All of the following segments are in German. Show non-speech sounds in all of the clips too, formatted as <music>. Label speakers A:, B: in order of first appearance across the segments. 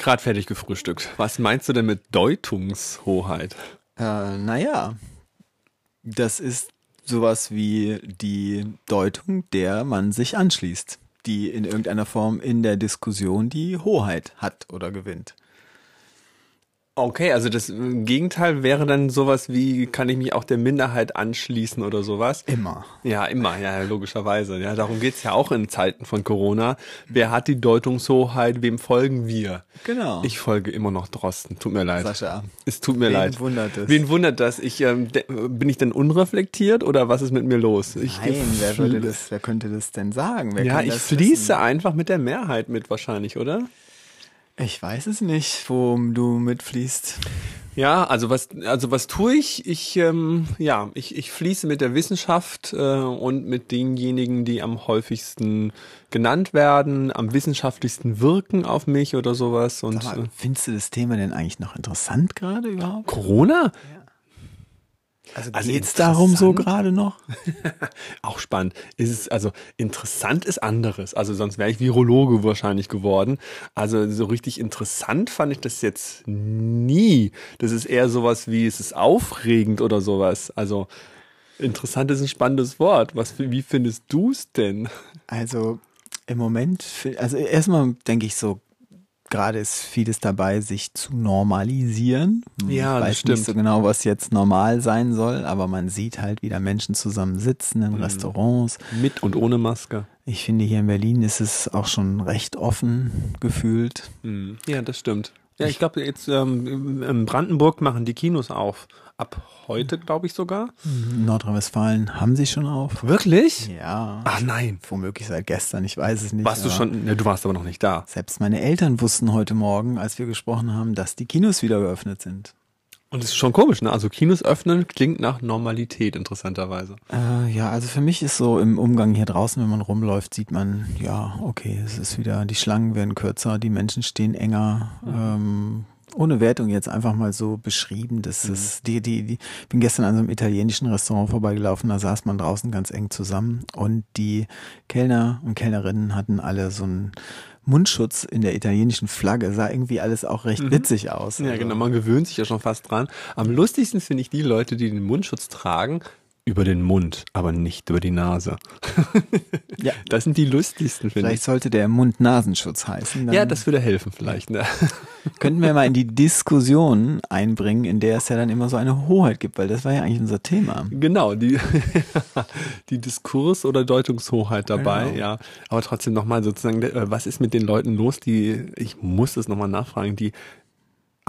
A: Gerade fertig gefrühstückt. Was meinst du denn mit Deutungshoheit?
B: Äh, naja, das ist sowas wie die Deutung, der man sich anschließt, die in irgendeiner Form in der Diskussion die Hoheit hat oder gewinnt.
A: Okay, also das Gegenteil wäre dann sowas wie, kann ich mich auch der Minderheit anschließen oder sowas?
B: Immer.
A: Ja, immer, ja, logischerweise. Ja, darum geht's ja auch in Zeiten von Corona. Wer hat die Deutungshoheit, wem folgen wir?
B: Genau.
A: Ich folge immer noch Drosten, tut mir leid.
B: Sascha.
A: Es tut mir
B: Wen
A: leid.
B: wundert es?
A: Wen wundert das? Ich, ähm, bin ich denn unreflektiert oder was ist mit mir los? Ich
B: Nein, wer würde das, wer könnte das denn sagen? Wer
A: Ja, ich
B: das
A: fließe
B: wissen?
A: einfach mit der Mehrheit mit wahrscheinlich, oder?
B: Ich weiß es nicht, wo du mitfließt.
A: Ja, also was, also was tue ich? Ich, ähm, ja, ich, ich fließe mit der Wissenschaft äh, und mit denjenigen, die am häufigsten genannt werden, am wissenschaftlichsten wirken auf mich oder sowas. Und
B: mal,
A: äh,
B: findest du das Thema denn eigentlich noch interessant gerade überhaupt?
A: Corona?
B: Also,
A: Also
B: geht's darum so gerade noch? <laughs>
A: Auch spannend. Ist es, also interessant ist anderes. Also sonst wäre ich Virologe wahrscheinlich geworden. Also so richtig interessant fand ich das jetzt nie. Das ist eher sowas wie, es ist aufregend oder sowas. Also interessant ist ein spannendes Wort. Was, wie findest du es denn?
B: Also im Moment, also erstmal denke ich so, gerade ist vieles dabei, sich zu normalisieren.
A: Ja,
B: ich
A: das
B: weiß
A: stimmt.
B: nicht so genau, was jetzt normal sein soll, aber man sieht halt wieder Menschen zusammen sitzen in Restaurants.
A: Mit und ohne Maske.
B: Ich finde, hier in Berlin ist es auch schon recht offen gefühlt.
A: Hm. Ja, das stimmt. Ja, ich glaube, jetzt ähm, in Brandenburg machen die Kinos auf. Ab heute, glaube ich sogar.
B: In Nordrhein-Westfalen haben sie schon auf.
A: Wirklich?
B: Ja.
A: Ach nein.
B: Womöglich seit gestern, ich weiß es nicht.
A: Warst du schon? Ne, du warst aber noch nicht da.
B: Selbst meine Eltern wussten heute Morgen, als wir gesprochen haben, dass die Kinos wieder geöffnet sind.
A: Und es ist schon komisch, ne? Also Kinos öffnen klingt nach Normalität, interessanterweise.
B: Äh, ja, also für mich ist so im Umgang hier draußen, wenn man rumläuft, sieht man, ja, okay, es ist wieder, die Schlangen werden kürzer, die Menschen stehen enger. Ähm, ohne Wertung jetzt einfach mal so beschrieben, das ist die, die, die, bin gestern an so einem italienischen Restaurant vorbeigelaufen, da saß man draußen ganz eng zusammen und die Kellner und Kellnerinnen hatten alle so einen Mundschutz in der italienischen Flagge, sah irgendwie alles auch recht witzig aus.
A: Ja,
B: Also-
A: genau, man gewöhnt sich ja schon fast dran. Am lustigsten finde ich die Leute, die den Mundschutz tragen, über den Mund, aber nicht über die Nase. <laughs>
B: Ja.
A: Das sind die lustigsten, finde
B: Vielleicht
A: ich.
B: sollte der Mund-Nasenschutz heißen.
A: Ja, das würde helfen vielleicht. Ne? <laughs>
B: könnten wir mal in die Diskussion einbringen, in der es ja dann immer so eine Hoheit gibt, weil das war ja eigentlich unser Thema.
A: Genau, die, <laughs> die Diskurs- oder Deutungshoheit dabei,
B: Genau.
A: ja. Aber trotzdem nochmal sozusagen, äh, was ist mit den Leuten los, die, ich muss das nochmal nachfragen, die,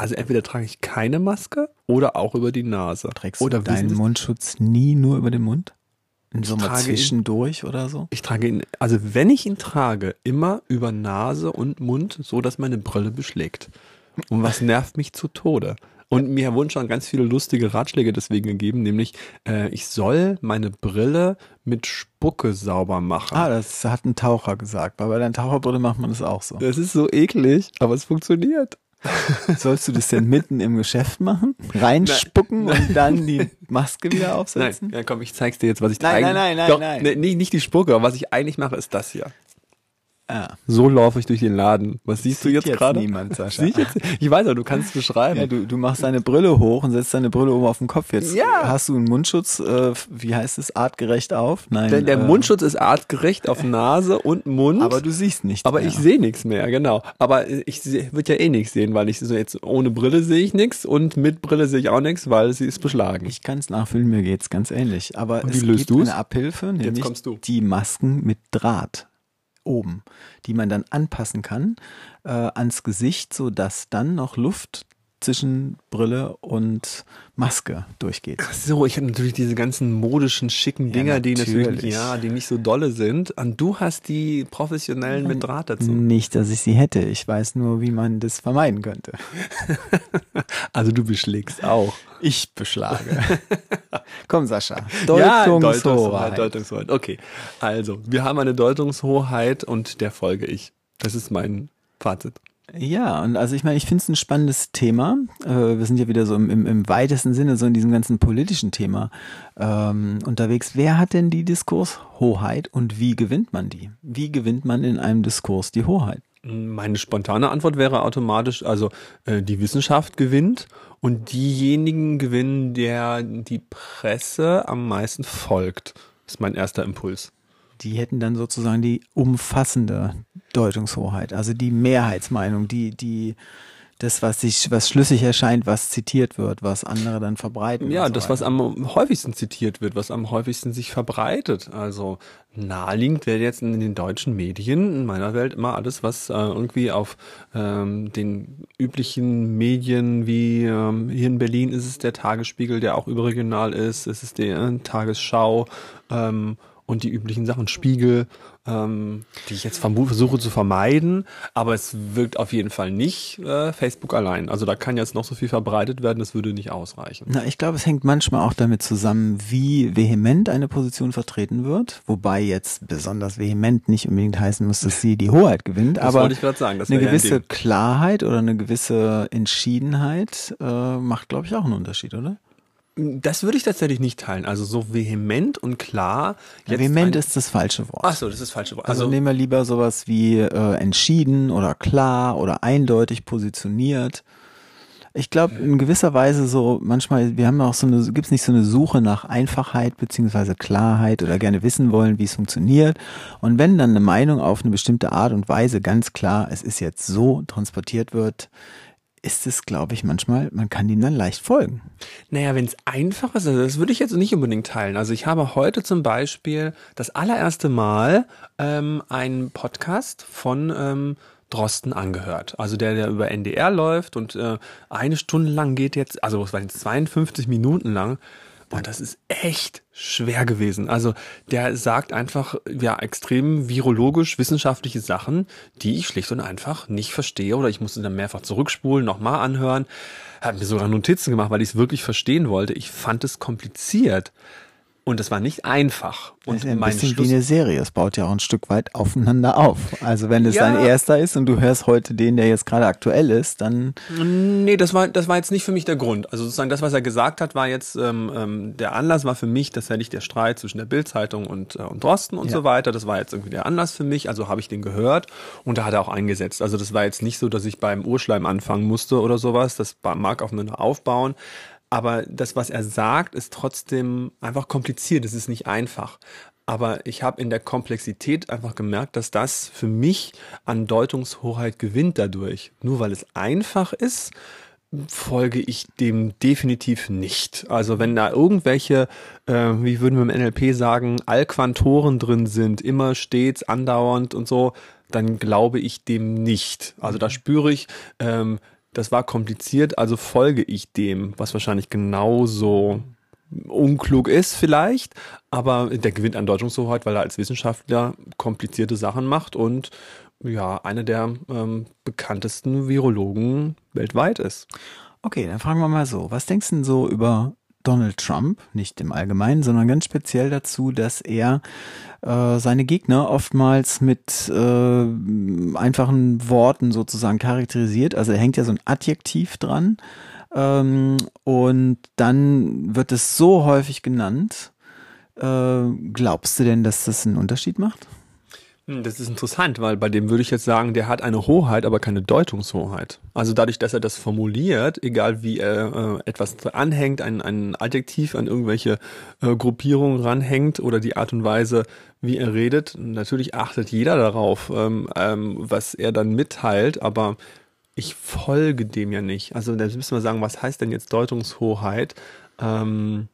A: also entweder trage ich keine Maske oder auch über die Nase.
B: Trägst
A: oder
B: du deinen Mundschutz nie nur über den Mund? In so mal
A: trage ihn-
B: zwischendurch oder so?
A: Ich trage ihn, also wenn ich ihn trage, immer über Nase und Mund, so dass meine Brille beschlägt. Und was nervt mich zu Tode? Und mir wurden schon ganz viele lustige Ratschläge deswegen gegeben, nämlich äh, ich soll meine Brille mit Spucke sauber machen.
B: Ah, das hat ein Taucher gesagt, weil bei deiner Taucherbrille macht man das auch so.
A: Das ist so eklig, aber es funktioniert.
B: Sollst du das denn mitten im Geschäft machen? Reinspucken und dann die Maske wieder
A: Nein,
B: aufsetzen?
A: ja, komm, ich zeig's dir jetzt, was ich
B: Nein,
A: eigentlich-
B: nein, nein, nein,
A: Doch,
B: nein.
A: Nee, nicht, nicht die Spucke, aber was ich eigentlich mache, ist das hier.
B: Ah,
A: So laufe ich durch den Laden. Was siehst du
B: Sieht
A: jetzt,
B: jetzt
A: gerade?
B: niemand, Sascha.
A: Sieh ich, jetzt? ich weiß aber, du kannst es beschreiben.
B: ja, du, du machst deine Brille hoch und setzt deine Brille oben auf den Kopf. Jetzt
A: Ja.
B: hast du einen Mundschutz, äh, wie heißt es, artgerecht auf? Nein.
A: Der, der
B: äh,
A: Mundschutz ist artgerecht auf Nase und Mund.
B: Aber du siehst nicht.
A: aber
B: mehr.
A: ich sehe nichts mehr, genau. Aber ich würde ja eh nichts sehen, weil ich so jetzt ohne Brille sehe ich nichts und mit Brille sehe ich auch nichts, weil sie ist beschlagen.
B: Ich kann es nachfühlen, mir geht's ganz ähnlich. Aber
A: Und
B: es
A: wie löst
B: gibt
A: du's?
B: eine Abhilfe, nämlich
A: kommst du.
B: die Masken mit Draht oben, die man dann anpassen kann äh, ans Gesicht, so dass dann noch Luft zwischen Brille und Maske durchgeht.
A: Ach so, ich habe natürlich diese ganzen modischen, schicken Dinger, ja, die natürlich, ja, die nicht so dolle sind. Und du hast die professionellen mit Draht dazu.
B: Nicht, dass ich sie hätte. Ich weiß nur, wie man das vermeiden könnte. <laughs>
A: also du beschlägst auch.
B: Ich beschlage. <laughs> Komm, Sascha.
A: Deutungshoheit. Ja, Deutungshoheit. Deutungshoheit. Okay. Also, wir haben eine Deutungshoheit und der folge ich. Das ist mein Fazit.
B: Ja, und also ich meine, ich finde es ein spannendes Thema. Äh, wir sind ja wieder so im, im, im, weitesten Sinne so in diesem ganzen politischen Thema ähm, unterwegs. Wer hat denn die Diskurshoheit und wie gewinnt man die? Wie gewinnt man in einem Diskurs die Hoheit?
A: Meine spontane Antwort wäre automatisch, also äh, die Wissenschaft gewinnt und diejenigen gewinnen, der die Presse am meisten folgt. Das ist mein erster Impuls
B: die hätten dann sozusagen die umfassende Deutungshoheit, also die Mehrheitsmeinung, die, die, das, was sich, was schlüssig erscheint, was zitiert wird, was andere dann verbreiten.
A: Ja, so das, was am häufigsten zitiert wird, was am häufigsten sich verbreitet. Also naheliegend wäre jetzt in den deutschen Medien, in meiner Welt, immer alles, was äh, irgendwie auf ähm, den üblichen Medien wie ähm, hier in Berlin ist es der Tagesspiegel, der auch überregional ist, es ist die äh, Tagesschau, ähm, und die üblichen Sachen, Spiegel, ähm, die ich jetzt versuche zu vermeiden, aber es wirkt auf jeden Fall nicht äh, Facebook allein. Also da kann jetzt noch so viel verbreitet werden, das würde nicht ausreichen.
B: Na, ich glaube, es hängt manchmal auch damit zusammen, wie vehement eine Position vertreten wird, wobei jetzt besonders vehement nicht unbedingt heißen muss, dass sie die Hoheit gewinnt, das aber
A: sagen,
B: eine gewisse ein Klarheit oder eine gewisse Entschiedenheit äh, macht, glaube ich, auch einen Unterschied, oder?
A: Das würde ich tatsächlich nicht teilen. Also so vehement und klar.
B: Ja, vehement ist das falsche Wort.
A: Ach so, das ist das falsche Wort.
B: Also, also nehmen wir lieber sowas wie äh, entschieden oder klar oder eindeutig positioniert. Ich glaube, in gewisser Weise so, manchmal, wir haben auch so eine, gibt es nicht so eine Suche nach Einfachheit beziehungsweise Klarheit oder gerne wissen wollen, wie es funktioniert. Und wenn dann eine Meinung auf eine bestimmte Art und Weise ganz klar, es ist jetzt so transportiert wird, ist es, glaube ich, manchmal, man kann ihm dann leicht folgen.
A: Naja, wenn es einfach ist, also das würde ich jetzt nicht unbedingt teilen. Also ich habe heute zum Beispiel das allererste Mal ähm, einen Podcast von ähm, Drosten angehört. Also der, der über NDR läuft und äh, eine Stunde lang geht jetzt, also es waren jetzt 52 Minuten lang und das ist echt schwer gewesen. Also der sagt einfach ja extrem virologisch wissenschaftliche Sachen, die ich schlicht und einfach nicht verstehe oder ich musste dann mehrfach zurückspulen, nochmal anhören. Hat mir sogar Notizen gemacht, weil ich es wirklich verstehen wollte. Ich fand es kompliziert. Und es war nicht einfach. Und
B: das ist ein bisschen Schluss wie eine Serie. Es baut ja auch ein Stück weit aufeinander auf. Also wenn es ja. dein erster ist und du hörst heute den, der jetzt gerade aktuell ist, dann.
A: Nee, das war, das war jetzt nicht für mich der Grund. Also sozusagen das, was er gesagt hat, war jetzt, ähm, ähm, der Anlass war für mich, dass ja nicht der Streit zwischen der Bildzeitung und, äh, und Drosten und ja. so weiter. Das war jetzt irgendwie der Anlass für mich. Also habe ich den gehört und da hat er auch eingesetzt. Also das war jetzt nicht so, dass ich beim Urschleim anfangen musste oder sowas. Das mag aufeinander aufbauen. Aber das, was er sagt, ist trotzdem einfach kompliziert. Es ist nicht einfach. Aber ich habe in der Komplexität einfach gemerkt, dass das für mich an Deutungshoheit gewinnt dadurch. Nur weil es einfach ist, folge ich dem definitiv nicht. Also wenn da irgendwelche, äh, wie würden wir im NLP sagen, Allquantoren drin sind, immer stets, andauernd und so, dann glaube ich dem nicht. Also da spüre ich, ähm, das war kompliziert, also folge ich dem, was wahrscheinlich genauso unklug ist vielleicht, aber der gewinnt an Deutungshoheit, weil er als Wissenschaftler komplizierte Sachen macht und ja, einer der ähm, bekanntesten Virologen weltweit ist.
B: Okay, dann fragen wir mal so, was denkst du denn so über Donald Trump, nicht im Allgemeinen, sondern ganz speziell dazu, dass er äh, seine Gegner oftmals mit äh, einfachen Worten sozusagen charakterisiert. Also er hängt ja so ein Adjektiv dran ähm, und dann wird es so häufig genannt. Äh, glaubst du denn, dass das einen Unterschied macht?
A: Hm, das ist interessant, weil bei dem würde ich jetzt sagen, der hat eine Hoheit, aber keine Deutungshoheit. Also dadurch, dass er das formuliert, egal wie er äh, etwas anhängt, ein, ein Adjektiv an irgendwelche äh, Gruppierungen ranhängt oder die Art und Weise, wie er redet, natürlich achtet jeder darauf, ähm, ähm, was er dann mitteilt, aber ich folge dem ja nicht. Also da müssen wir sagen, was heißt denn jetzt Deutungshoheit? Ähm,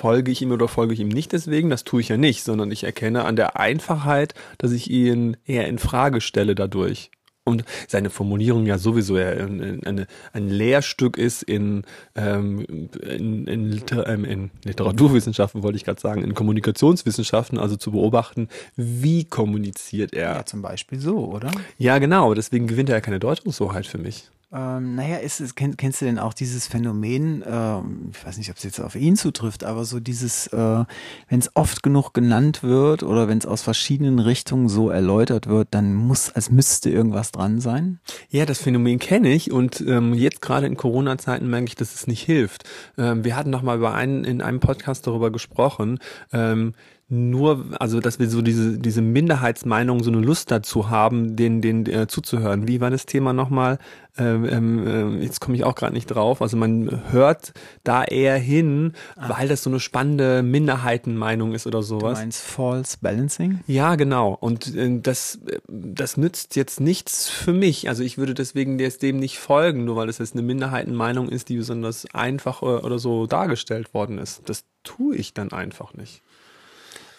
A: folge ich ihm oder folge ich ihm nicht deswegen? Das tue ich ja nicht, sondern ich erkenne an der Einfachheit, dass ich ihn eher in Frage stelle dadurch. und seine Formulierung ja sowieso ein, ein, ein Lehrstück ist in, ähm, in, in, ähm, in Literaturwissenschaften, wollte ich gerade sagen, in Kommunikationswissenschaften, also zu beobachten, wie kommuniziert er.
B: Ja, zum Beispiel so, oder?
A: Ja, genau, deswegen gewinnt er ja keine Deutungshoheit für mich.
B: Ähm, naja, ist es, kenn, kennst du denn auch dieses Phänomen, ähm, ich weiß nicht, ob es jetzt auf ihn zutrifft, aber so dieses, äh, wenn es oft genug genannt wird oder wenn es aus verschiedenen Richtungen so erläutert wird, dann muss, als müsste irgendwas dran sein?
A: Ja, das Phänomen kenne ich und ähm, jetzt gerade in Corona-Zeiten merke ich, dass es nicht hilft. Ähm, wir hatten noch mal über einen, in einem Podcast darüber gesprochen, ähm, nur, also dass wir so diese, diese Minderheitsmeinung, so eine Lust dazu haben, den, den äh, zuzuhören. Wie war das Thema nochmal? Ähm, ähm, äh, jetzt komme ich auch gerade nicht drauf. Also man hört da eher hin, ah. weil das so eine spannende Minderheitenmeinung ist oder sowas.
B: Du meinst False Balancing?
A: Ja, genau. Und äh, das, das nützt jetzt nichts für mich. Also ich würde deswegen jetzt dem nicht folgen, nur weil es jetzt eine Minderheitenmeinung ist, die besonders einfach äh, oder so dargestellt worden ist. Das tue ich dann einfach nicht.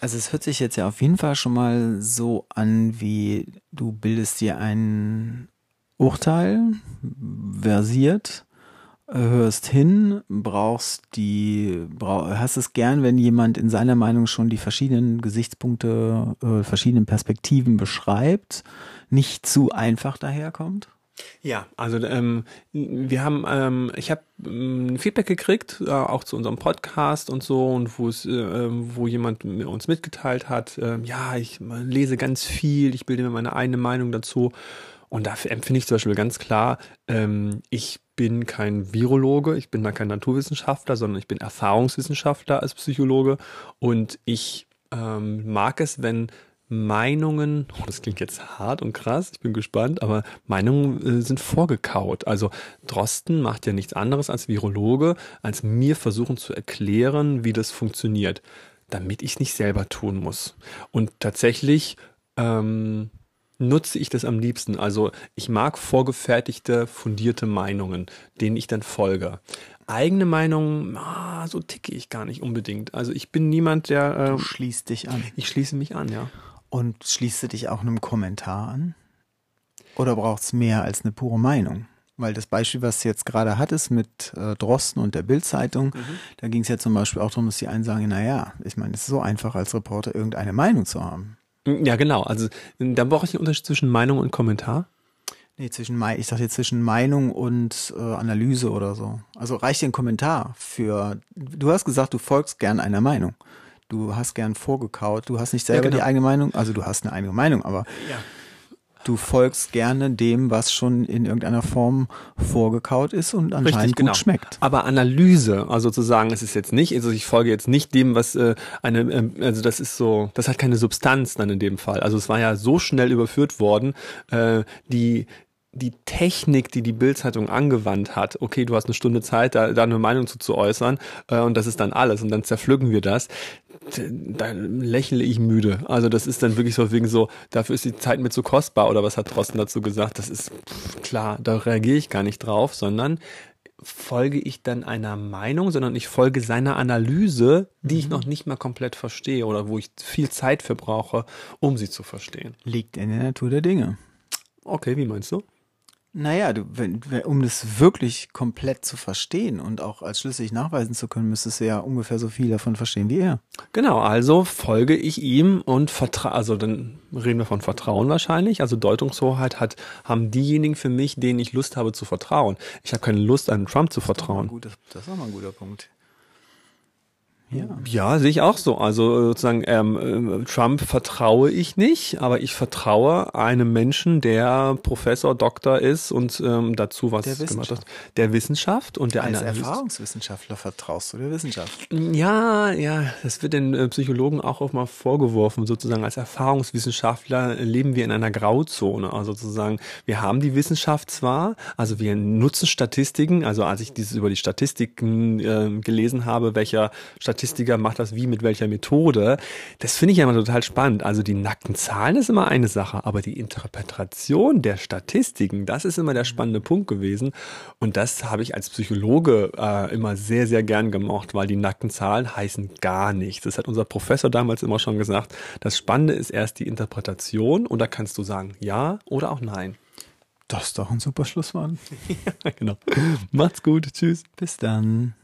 B: Also es hört sich jetzt ja auf jeden Fall schon mal so an, wie du bildest dir ein Urteil, versiert, hörst hin, brauchst die, brauch, hast es gern, wenn jemand in seiner Meinung schon die verschiedenen Gesichtspunkte, äh, verschiedenen Perspektiven beschreibt, nicht zu einfach daherkommt?
A: Ja, also ähm, wir haben, ähm, ich habe ähm, Feedback gekriegt, äh, auch zu unserem Podcast und so, und wo es, äh, ähm, wo jemand uns mitgeteilt hat, äh, ja, ich lese ganz viel, ich bilde mir meine eigene Meinung dazu. Und da empfinde ich zum Beispiel ganz klar, ähm, ich bin kein Virologe, ich bin da kein Naturwissenschaftler, sondern ich bin Erfahrungswissenschaftler als Psychologe und ich ähm, mag es, wenn Meinungen, oh, das klingt jetzt hart und krass, ich bin gespannt, aber Meinungen äh, sind vorgekaut. Also Drosten macht ja nichts anderes als Virologe, als mir versuchen zu erklären, wie das funktioniert, damit ich es nicht selber tun muss. Und tatsächlich ähm, nutze ich das am liebsten. Also ich mag vorgefertigte, fundierte Meinungen, denen ich dann folge eigene Meinungen, ah, so ticke ich gar nicht unbedingt. Also ich bin niemand, der.
B: Äh, du schließt dich an.
A: Ich schließe mich an, ja.
B: Und schließt du dich auch einem Kommentar an? Oder braucht es mehr als eine pure Meinung? Weil das Beispiel, was du jetzt gerade hattest mit äh, Drosten und der Bildzeitung, mhm. da ging es ja zum Beispiel auch darum, dass die einen sagen, naja, ich meine, es ist so einfach als Reporter irgendeine Meinung zu haben.
A: Ja, genau. Also da brauche ich einen Unterschied zwischen Meinung und Kommentar.
B: Nee, zwischen ich dachte jetzt zwischen Meinung und äh, Analyse oder so. Also reicht dir ein Kommentar für. Du hast gesagt, du folgst gern einer Meinung du hast gern vorgekaut, du hast nicht selber ja, genau. die eigene Meinung, also du hast eine eigene Meinung, aber ja. du folgst gerne dem, was schon in irgendeiner Form vorgekaut ist und anscheinend Richtig, gut genau. schmeckt.
A: Aber Analyse, also zu sagen, es ist jetzt nicht, also ich folge jetzt nicht dem, was äh, eine, äh, also das ist so, das hat keine Substanz dann in dem Fall. Also es war ja so schnell überführt worden, äh, die die Technik, die die Bildzeitung angewandt hat, okay, du hast eine Stunde Zeit, da, da eine Meinung zu, zu äußern äh, und das ist dann alles und dann zerpflücken wir das, da lächle ich müde. Also das ist dann wirklich so wegen so, dafür ist die Zeit mir zu kostbar oder was hat Drosten dazu gesagt? Das ist pff, klar, da reagiere ich gar nicht drauf, sondern folge ich dann einer Meinung, sondern ich folge seiner Analyse, die mhm. ich noch nicht mal komplett verstehe oder wo ich viel Zeit für brauche, um sie zu verstehen.
B: Liegt in der Natur der Dinge.
A: Okay, wie meinst du?
B: Naja, du, wenn, um das wirklich komplett zu verstehen und auch als schlüssig nachweisen zu können, müsstest du ja ungefähr so viel davon verstehen wie er.
A: Genau, also folge ich ihm und vertraue, also dann reden wir von Vertrauen wahrscheinlich. Also Deutungshoheit hat, haben diejenigen für mich, denen ich Lust habe zu vertrauen. Ich habe keine Lust, einem Trump zu vertrauen.
B: Das ist, das ist auch mal ein guter Punkt.
A: Ja. ja, sehe ich auch so. Also sozusagen ähm, äh, Trump vertraue ich nicht, aber ich vertraue einem Menschen, der Professor, Doktor ist und ähm, dazu was
B: der gemacht hat.
A: Der Wissenschaft und der
B: Als Erfahrungswissenschaftler vertraust du der Wissenschaft?
A: Ja, ja, das wird den äh, Psychologen auch oft mal vorgeworfen. Sozusagen als Erfahrungswissenschaftler leben wir in einer Grauzone. Also sozusagen, wir haben die Wissenschaft zwar, also wir nutzen Statistiken. Also als ich dieses über die Statistiken äh, gelesen habe, welcher Statistik Statistiker macht das wie mit welcher Methode. Das finde ich ja immer total spannend. Also die nackten Zahlen ist immer eine Sache, aber die Interpretation der Statistiken, das ist immer der spannende Punkt gewesen. Und das habe ich als Psychologe äh, immer sehr, sehr gern gemocht, weil die nackten Zahlen heißen gar nichts. Das hat unser Professor damals immer schon gesagt. Das Spannende ist erst die Interpretation und da kannst du sagen ja oder auch nein.
B: Das ist doch ein super Schlusswort. <laughs>
A: ja, genau. Macht's gut. Tschüss.
B: Bis dann.